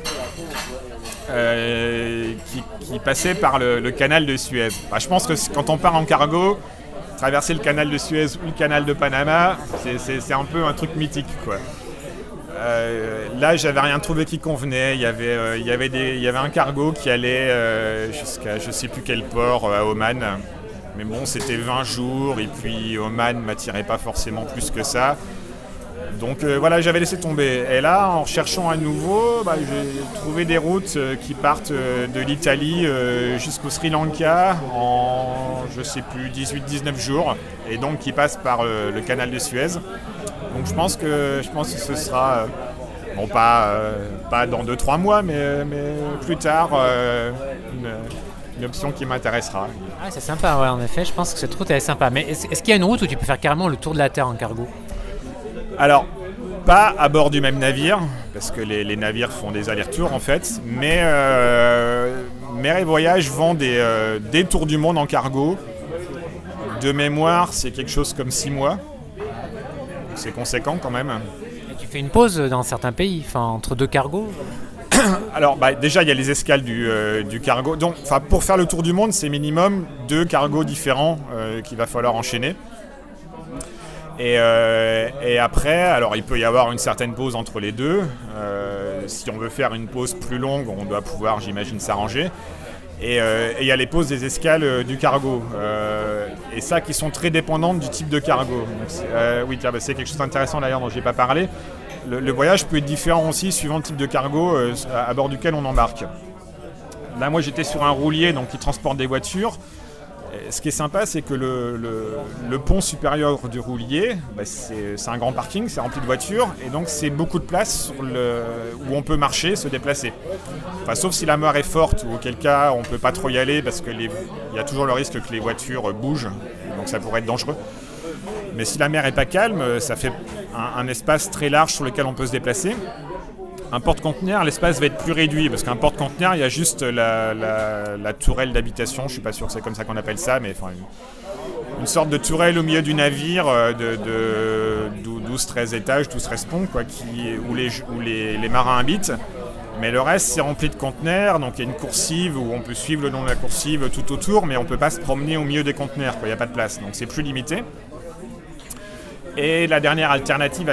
euh, qui, passait par le, canal de Suez. Bah, je pense que quand on part en cargo, traverser le canal de Suez ou le canal de Panama, c'est un peu un truc mythique, quoi. Euh, là, j'avais rien trouvé qui convenait. Il y avait, euh, il y avait, il y avait un cargo qui allait jusqu'à je sais plus quel port à Oman. Mais bon, c'était 20 jours et puis Oman m'attirait pas forcément plus que ça. Donc euh, voilà, j'avais laissé tomber. Et là, en cherchant à nouveau, bah, j'ai trouvé des routes euh, qui partent euh, de l'Italie jusqu'au Sri Lanka en, je sais plus, 18-19 jours, et donc qui passent par le canal de Suez. Donc je pense que, je pense que ce sera, bon pas, pas dans 2-3 mois, mais, mais plus tard, une option qui m'intéressera. Ah, c'est sympa, ouais, en effet, je pense que cette route est sympa. Mais est-ce, qu'il y a une route où tu peux faire carrément le tour de la Terre en cargo? Alors, pas à bord du même navire, parce que les, navires font des allers-retours en fait, mais euh, Mer et Voyage vend des, euh, des tours du monde en cargo. De mémoire, c'est quelque chose comme 6 mois. C'est conséquent quand même. Et tu fais une pause dans certains pays, enfin entre deux cargos? Alors bah, déjà il y a les escales du, euh, cargo. Donc pour faire le tour du monde, c'est minimum deux cargos différents euh, qu'il va falloir enchaîner. Euh, et, après, alors il peut y avoir une certaine pause entre les deux. si on veut faire une pause plus longue, on doit pouvoir, j'imagine, s'arranger. Et il y a les pauses des escales du cargo. et ça qui sont très dépendantes du type de cargo. oui, bah, c'est quelque chose d'intéressant d'ailleurs dont je n'ai pas parlé le, voyage peut être différent aussi suivant le type de cargo euh, à, bord duquel on embarque. Là, moi, j'étais sur un roulier donc, qui transporte des voitures. ce qui est sympa, c'est que le, pont supérieur du roulier, bah, c'est un grand parking, c'est rempli de voitures, et donc c'est beaucoup de place où on peut marcher, se déplacer. sauf si la mer est forte, ou auquel cas on peut pas trop y aller parce qu'il y a toujours le risque que les voitures bougent, donc ça pourrait être dangereux. Mais si la mer n'est pas calme, ça fait un, espace très large sur lequel on peut se déplacer. Un porte-conteneur, l'espace va être plus réduit parce qu'un porte-conteneur, il y a juste la, tourelle d'habitation. Je ne suis pas sûr que c'est comme ça qu'on appelle ça, mais enfin, une, sorte de tourelle au milieu du navire euh, de, 12-13 étages, 12-13 ponts, quoi, où, les, les, marins habitent. Mais le reste, c'est rempli de conteneurs, donc il y a une coursive où on peut suivre le nom de la coursive tout autour, mais on ne peut pas se promener au milieu des conteneurs, il n'y a pas de place, donc c'est plus limité. Et la dernière alternative,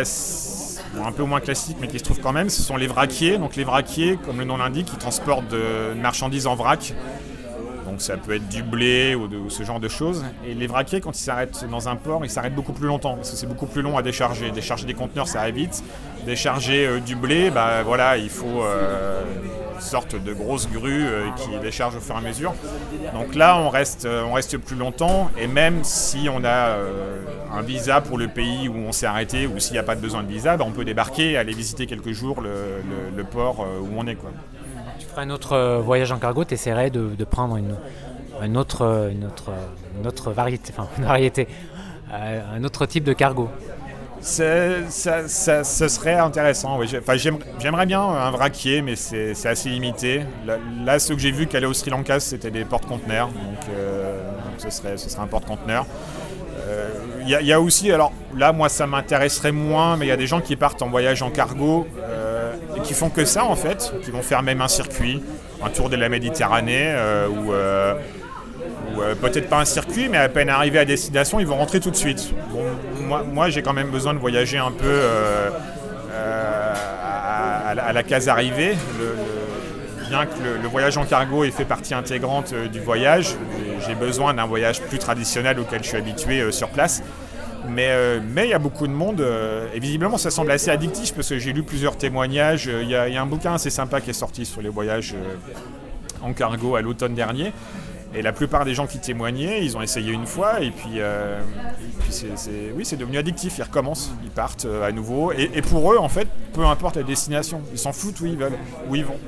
un peu moins classique, mais qui se trouve quand même, ce sont les vraquiers. Donc les vraquiers, comme le nom l'indique, qui transportent de marchandises en vrac. Donc ça peut être du blé ou, ce genre de choses. Et les vraquiers, quand ils s'arrêtent dans un port, ils s'arrêtent beaucoup plus longtemps parce que c'est beaucoup plus long à décharger. Décharger des conteneurs, ça va vite. Décharger euh, du blé, bah voilà, il faut euh, sorte de grosse grue euh, qui décharge au fur et à mesure. Donc là, on reste, on reste plus longtemps et même si on a un visa pour le pays où on s'est arrêté ou s'il n'y a pas besoin de visa, bah, on peut débarquer, aller visiter quelques jours le, port où on est. Quoi. Un autre voyage en cargo, tu essaierais de, prendre une, autre, une, autre, variété, enfin un autre type de cargo ça, ce serait intéressant. J'aimerais bien un vraquier, mais c'est assez limité. Là, ce que j'ai vu qu'aller au Sri Lanka, c'était des porte-conteneurs. Donc, euh, ce, serait, un porte-conteneur. Il euh, y, a aussi, alors là, moi, ça m'intéresserait moins, mais il y a des gens qui partent en voyage en cargo euh, qui font que ça, en fait, qui vont faire même un circuit, un tour de la Méditerranée ou peut-être pas un circuit, mais à peine arrivé à destination, ils vont rentrer tout de suite. moi, j'ai quand même besoin de voyager un peu euh, euh, à, la case arrivée. bien que le, voyage en cargo ait fait partie intégrante euh, du voyage, j'ai besoin d'un voyage plus traditionnel auquel je suis habitué sur place. Mais il y a beaucoup de monde, et visiblement ça semble assez addictif parce que j'ai lu plusieurs témoignages. Il y, y, a un bouquin assez sympa qui est sorti sur les voyages en cargo à l'automne dernier. Et la plupart des gens qui témoignaient, ils ont essayé une fois et puis, euh, c'est, oui, c'est devenu addictif. Ils recommencent, ils partent euh, à nouveau. Et, pour eux, en fait, peu importe la destination, ils s'en foutent où ils veulent, où ils vont.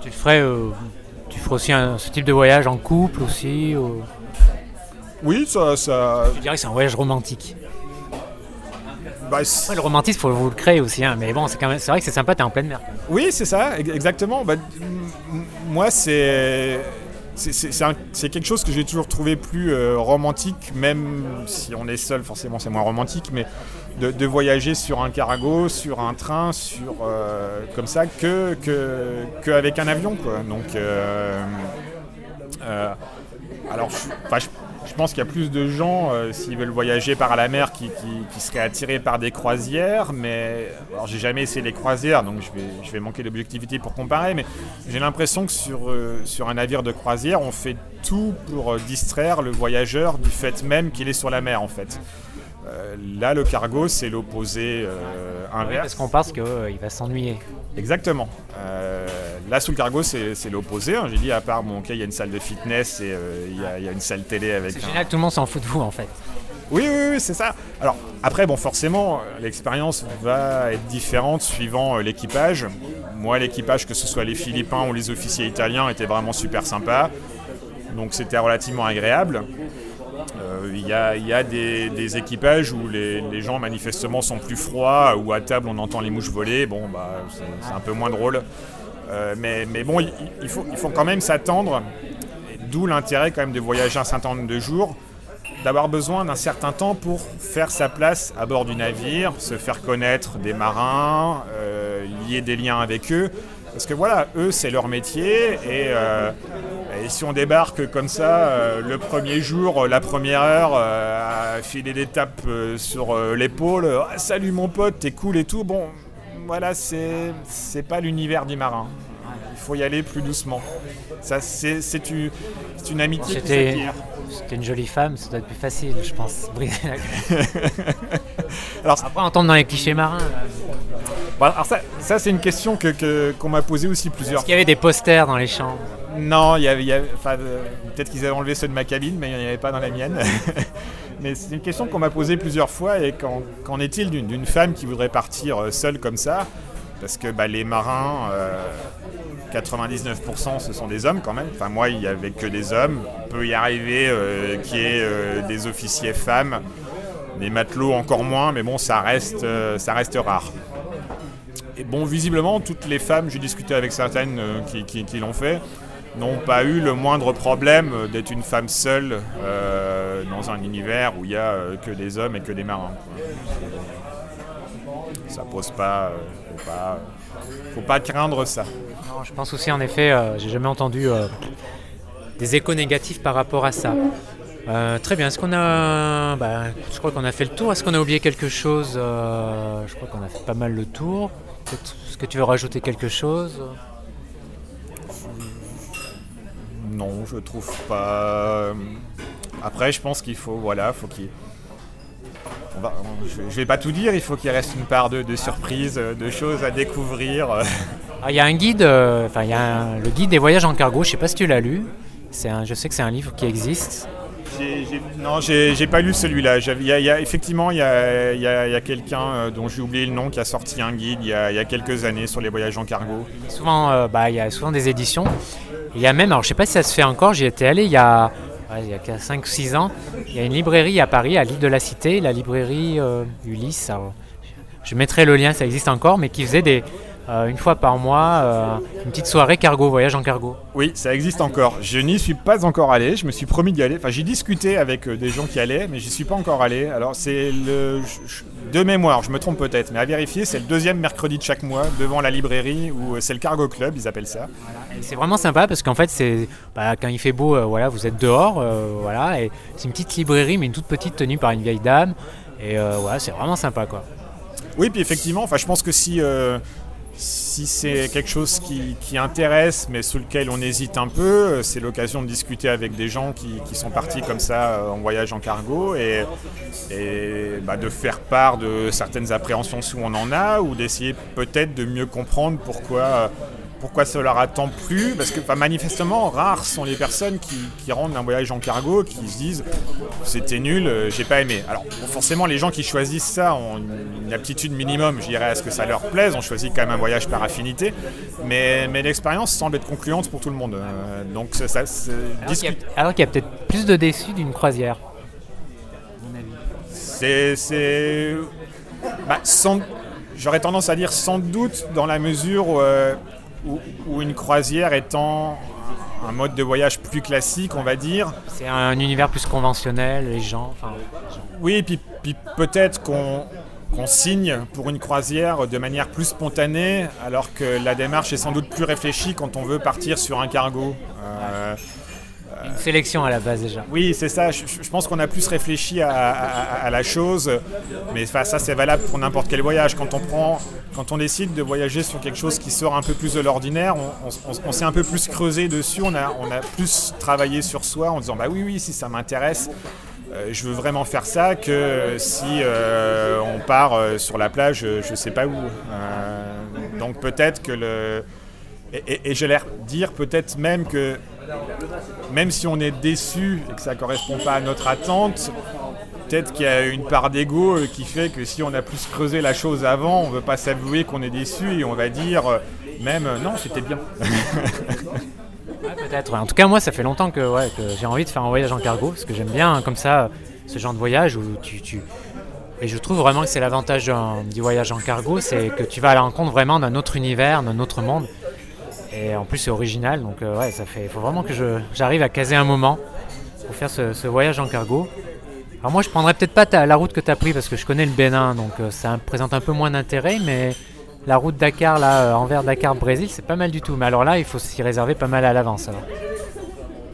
tu ferais, tu ferais aussi ce type de voyage en couple aussi Oui, ça, ça. Je dirais que c'est un voyage romantique. Bah, le romantisme, il faut vous le créer aussi. Hein. Mais bon, c'est, vrai que c'est sympa, t'es en pleine mer. Oui, c'est ça, exactement. Bah, moi, c'est. C'est, quelque chose que j'ai toujours trouvé plus euh, romantique, même si on est seul, forcément c'est moins romantique, mais de, voyager sur un cargo, sur un train, sur euh, comme ça, que, que, avec un avion, quoi. Donc, euh, alors, je, je pense qu'il y a plus de gens, euh, s'ils veulent voyager par la mer, qui, seraient attirés par des croisières. Mais alors, j'ai jamais essayé les croisières, donc je vais, je vais manquer d'objectivité pour comparer. Mais j'ai l'impression que sur, euh, sur un navire de croisière, on fait tout pour euh, distraire le voyageur du fait même qu'il est sur la mer, en fait. là, le cargo, c'est l'opposé inverse. parce qu'on pense qu'il va s'ennuyer. Exactement. Là, sous le cargo, c'est l'opposé. Hein. J'ai dit, à part, bon, il y a une salle de fitness et euh, il y, a une salle télé avec. C'est génial, tout le monde s'en fout de vous en fait. Oui, oui, oui, c'est ça. Alors, après, bon, forcément, l'expérience va être différente suivant euh, l'équipage. Moi, l'équipage, que ce soit les Philippins ou les officiers italiens, était vraiment super sympa. Donc, c'était relativement agréable. Euh, il y, a, des, équipages où les, gens manifestement sont plus froids, où à table on entend les mouches voler. Bon, bah, c'est un peu moins drôle. Euh, mais, bon, il, faut, quand même s'attendre, d'où l'intérêt quand même de voyager un certain nombre de jours, d'avoir besoin d'un certain temps pour faire sa place à bord du navire, se faire connaître des marins, euh, lier des liens avec eux. Parce que voilà, eux, c'est leur métier. Et, si on débarque comme ça, le premier jour, la première heure, à filer des tapes sur l'épaule, ah, salut mon pote, t'es cool et tout, bon, voilà, c'est, c'est pas l'univers du marin. Il faut y aller plus doucement. Ça, c'est, c'est, une, c'est une amitié c'était, C'était une jolie femme, ça doit être plus facile, je pense. *laughs* alors, Après, entendre dans les clichés marins. alors ça, ça, c'est une question que, qu'on m'a posée aussi plusieurs fois. Est-ce qu'il y avait des posters dans les chambres? Non, il y avait, euh, peut-être qu'ils avaient enlevé ceux de ma cabine, mais il n'y en avait pas dans la mienne. *laughs* mais c'est une question qu'on m'a posée plusieurs fois. Et qu'en, est-il d'une, femme qui voudrait partir euh, seule comme ça? Parce que bah, les marins, 99% euh, ce sont des hommes quand même. Enfin, moi, il n'y avait que des hommes. On peut y arriver euh, qu'il y ait des officiers femmes. Les matelots encore moins, mais bon, ça reste, ça reste rare. Et bon, visiblement, toutes les femmes, j'ai discuté avec certaines qui l'ont fait, n'ont pas eu le moindre problème d'être une femme seule euh, dans un univers où il n'y a euh, que des hommes et que des marins. Ça pose pas, euh, faut pas, faut pas craindre ça. je pense aussi en effet, j'ai jamais entendu des échos négatifs par rapport à ça. très bien. Est-ce qu'on a, bah, je crois qu'on a fait le tour. Est-ce qu'on a oublié quelque chose Je crois qu'on a fait pas mal le tour. Est-ce que tu veux rajouter quelque chose? Non, je trouve pas. Après, je pense qu'il faut, voilà, faut qu'il. je, vais pas tout dire, il faut qu'il reste une part de, surprise, de choses à découvrir. Ah, il y a un guide, euh, enfin, il y a le guide des voyages en cargo, je sais pas si tu l'as lu. Un, je sais que c'est un livre qui existe. Non, j'ai pas lu celui-là. effectivement, il y a, quelqu'un euh, dont j'ai oublié le nom qui a sorti un guide il y a, quelques années sur les voyages en cargo. Souvent, euh, bah, il y a souvent des éditions. Il y a même, alors je sais pas si ça se fait encore, j'y étais allé il y a, il y a 5-6 ans. Il y a une librairie à Paris, à l'île de la Cité, la librairie euh, Ulysse. je mettrai le lien, ça existe encore, mais qui faisait des, euh, une fois par mois, euh, une petite soirée cargo, voyage en cargo. Oui, ça existe encore. Je n'y suis pas encore allé, je me suis promis d'y aller. Enfin, j'ai discuté avec euh, des gens qui allaient, mais j'y suis pas encore allé. Alors, c'est le. De mémoire, je me trompe peut-être, mais à vérifier, c'est le deuxième mercredi de chaque mois devant la librairie, ou c'est le Cargo Club, ils appellent ça. C'est vraiment sympa parce qu'en fait, c'est bah, quand il fait beau, voilà, vous êtes dehors, voilà, et c'est une petite librairie, mais une toute petite tenue par une vieille dame. Et voilà, c'est vraiment sympa, quoi. Oui, puis effectivement, enfin, je pense que si si c'est quelque chose qui, intéresse mais sous lequel on hésite un peu, euh, c'est l'occasion de discuter avec des gens qui, sont partis comme ça euh, en voyage en cargo et, bah, de faire part de certaines appréhensions si on en a ou d'essayer peut-être de mieux comprendre pourquoi pourquoi ça leur a tant plu Parce que manifestement, rares sont les personnes qui, qui rentrent d'un voyage en cargo qui se disent c'était nul, euh, j'ai pas aimé. Alors forcément, les gens qui choisissent ça ont une, aptitude minimum, je dirais, à ce que ça leur plaise. On choisit quand même un voyage par affinité, mais, mais l'expérience semble être concluante pour tout le monde. Euh, donc ça, ça alors qu'il y a, peut-être plus de déçus d'une croisière. C'est, bah, j'aurais tendance à dire sans doute dans la mesure où, euh, ou, une croisière étant un mode de voyage plus classique, on va dire. C'est un univers plus conventionnel, les gens. Oui, et puis, peut-être qu'on signe pour une croisière de manière plus spontanée, alors que la démarche est sans doute plus réfléchie quand on veut partir sur un cargo. Euh, une sélection à la base déjà. Oui, c'est ça. Je, pense qu'on a plus réfléchi à, la chose, mais ça c'est valable pour n'importe quel voyage. Quand on prend, quand on décide de voyager sur quelque chose qui sort un peu plus de l'ordinaire, on, s'est un peu plus creusé dessus. On a, on a plus travaillé sur soi en disant bah oui oui si ça m'intéresse. Euh, je veux vraiment faire ça que si euh, on part euh, sur la plage, je ne sais pas où. donc peut-être que le et, et, j'ai l'air dire peut-être même que même si on est déçu et que ça ne correspond pas à notre attente, peut-être qu'il y a une part d'ego euh, qui fait que si on a plus creusé la chose avant, on ne veut pas s'avouer qu'on est déçu et on va dire euh, même euh, non, c'était bien. *laughs* peut-être. En tout cas, moi, ça fait longtemps que, j'ai envie de faire un voyage en cargo parce que j'aime bien hein, comme ça ce genre de voyage où tu, Et je trouve vraiment que c'est l'avantage du voyage en cargo, c'est que tu vas à la rencontre vraiment d'un autre univers, d'un autre monde. Et en plus, c'est original, donc euh, ouais, ça fait. Il faut vraiment que j'arrive à caser un moment pour faire ce, voyage en cargo. Alors moi, je prendrais peut-être pas la route que tu as pris parce que je connais le Bénin, donc euh, ça présente un peu moins d'intérêt, mais la route Dakar, là, euh, envers Dakar, Brésil, c'est pas mal du tout. Mais alors là, il faut s'y réserver pas mal à l'avance.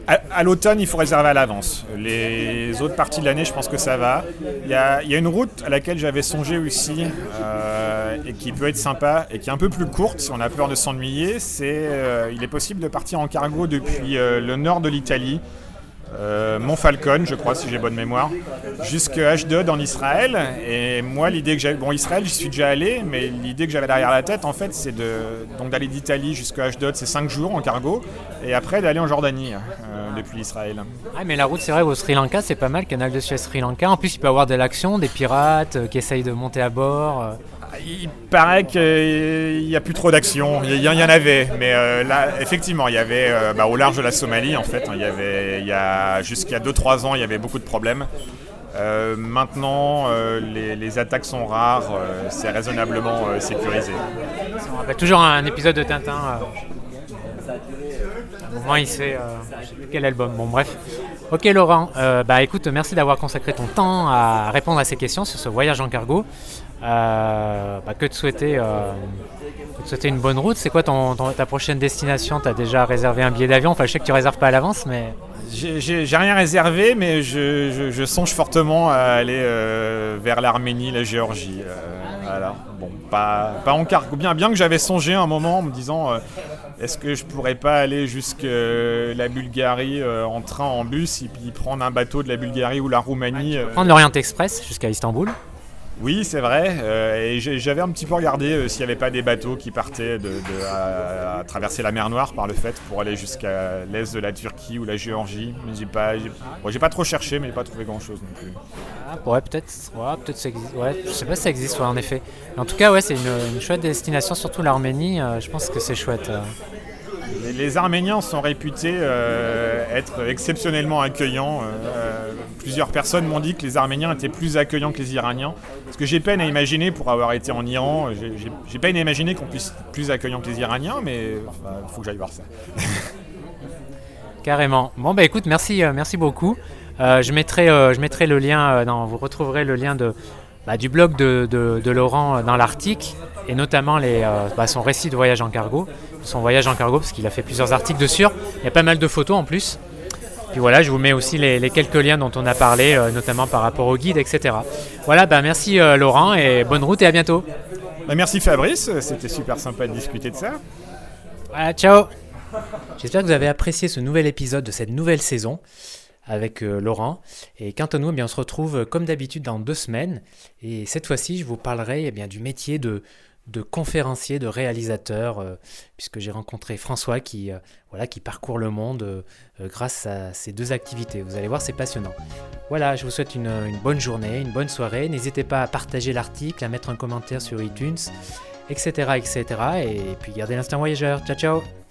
À, l'automne, il faut réserver à l'avance. Les autres parties de l'année, je pense que ça va. Il y a, une route à laquelle j'avais songé aussi euh, et qui peut être sympa et qui est un peu plus courte si on a peur de s'ennuyer. C'est, euh, il est possible de partir en cargo depuis euh, le nord de l'Italie euh, Montfalcon, je crois, si j'ai bonne mémoire, jusqu'à Ashdod en Israël. Et moi, l'idée que j'avais. Bon, Israël, j'y suis déjà allé, mais l'idée que j'avais derrière la tête, en fait, c'est de, donc d'aller d'Italie jusqu'à Ashdod, c'est 5 jours en cargo, et après d'aller en Jordanie euh, depuis l'Israël. Ah, mais la route, c'est vrai, au Sri Lanka, c'est pas mal, canal de Suez Sri Lanka. En plus, il peut y avoir de l'action, des pirates euh, qui essayent de monter à bord. Il paraît qu'il n'y a plus trop d'action. Il y, en avait, mais euh, là, effectivement, il y avait euh, bah, au large de la Somalie, en fait, hein, il y a jusqu'à 2-3 ans, il y avait beaucoup de problèmes. Euh, maintenant, les, attaques sont rares, c'est raisonnablement sécurisé. Toujours un épisode de Tintin. Au moins, il sait quel album. Bon, bref. Ok, Laurent. bah, écoute, merci d'avoir consacré ton temps à répondre à ces questions sur ce voyage en cargo. Euh, bah, que, te souhaiter, euh, souhaiter une bonne route? C'est quoi ton, ta prochaine destination? Tu as déjà réservé un billet d'avion? Enfin, je sais que tu réserves pas à l'avance, mais. J'ai rien réservé, mais je, songe fortement à aller euh, vers l'Arménie, la Géorgie. voilà. Bon, pas, pas en cargo. Bien, bien que j'avais songé un moment en me disant est-ce que je pourrais pas aller jusqu'à la Bulgarie en train, en bus, et puis prendre un bateau de la Bulgarie ou la Roumanie Prendre l'Orient Express jusqu'à Istanbul? Oui, c'est vrai. Euh, et j'avais un petit peu regardé euh, s'il n'y avait pas des bateaux qui partaient de, à, traverser la mer Noire par le fait pour aller jusqu'à l'est de la Turquie ou la Géorgie. Mais j'ai pas, j'ai pas trop cherché, mais j'ai pas trouvé grand chose non plus. Ah, ouais, peut-être, ouais, peut-être ça existe. Ouais, je sais pas si ça existe, en effet. en tout cas, ouais, c'est une, chouette destination, surtout l'Arménie. Euh, je pense que c'est chouette. Les, Arméniens sont réputés être exceptionnellement accueillants. Euh, plusieurs personnes m'ont dit que les Arméniens étaient plus accueillants que les Iraniens. Ce que j'ai peine à imaginer pour avoir été en Iran. J'ai peine à imaginer qu'on puisse être plus accueillant que les Iraniens, mais il faut que j'aille voir ça. *laughs* Carrément. Bon, bah écoute, merci, euh, merci beaucoup. je, mettrai, je mettrai le lien, vous retrouverez le lien de, bah, du blog de, Laurent dans l'Arctique et notamment les, bah, son récit de voyage en cargo son voyage en cargo, parce qu'il a fait plusieurs articles dessus. Il y a pas mal de photos en plus. Puis voilà, je vous mets aussi les, quelques liens dont on a parlé, euh, notamment par rapport au guide, etc. Voilà, bah merci euh, Laurent et bonne route et à bientôt. Bah, merci Fabrice, c'était super sympa de discuter de ça. Voilà, ciao J'espère que vous avez apprécié ce nouvel épisode de cette nouvelle saison avec euh, Laurent. Et quant à nous, eh bien, on se retrouve comme d'habitude dans deux semaines. Et cette fois-ci, je vous parlerai eh bien, du métier de, de conférencier, de réalisateur, euh, puisque j'ai rencontré François qui, euh, voilà, qui parcourt le monde euh, grâce à ces deux activités. Vous allez voir, c'est passionnant. Voilà, je vous souhaite une, bonne journée, une bonne soirée. N'hésitez pas à partager l'article, à mettre un commentaire sur iTunes, etc. etc. et puis gardez l'instant voyageur. Ciao ciao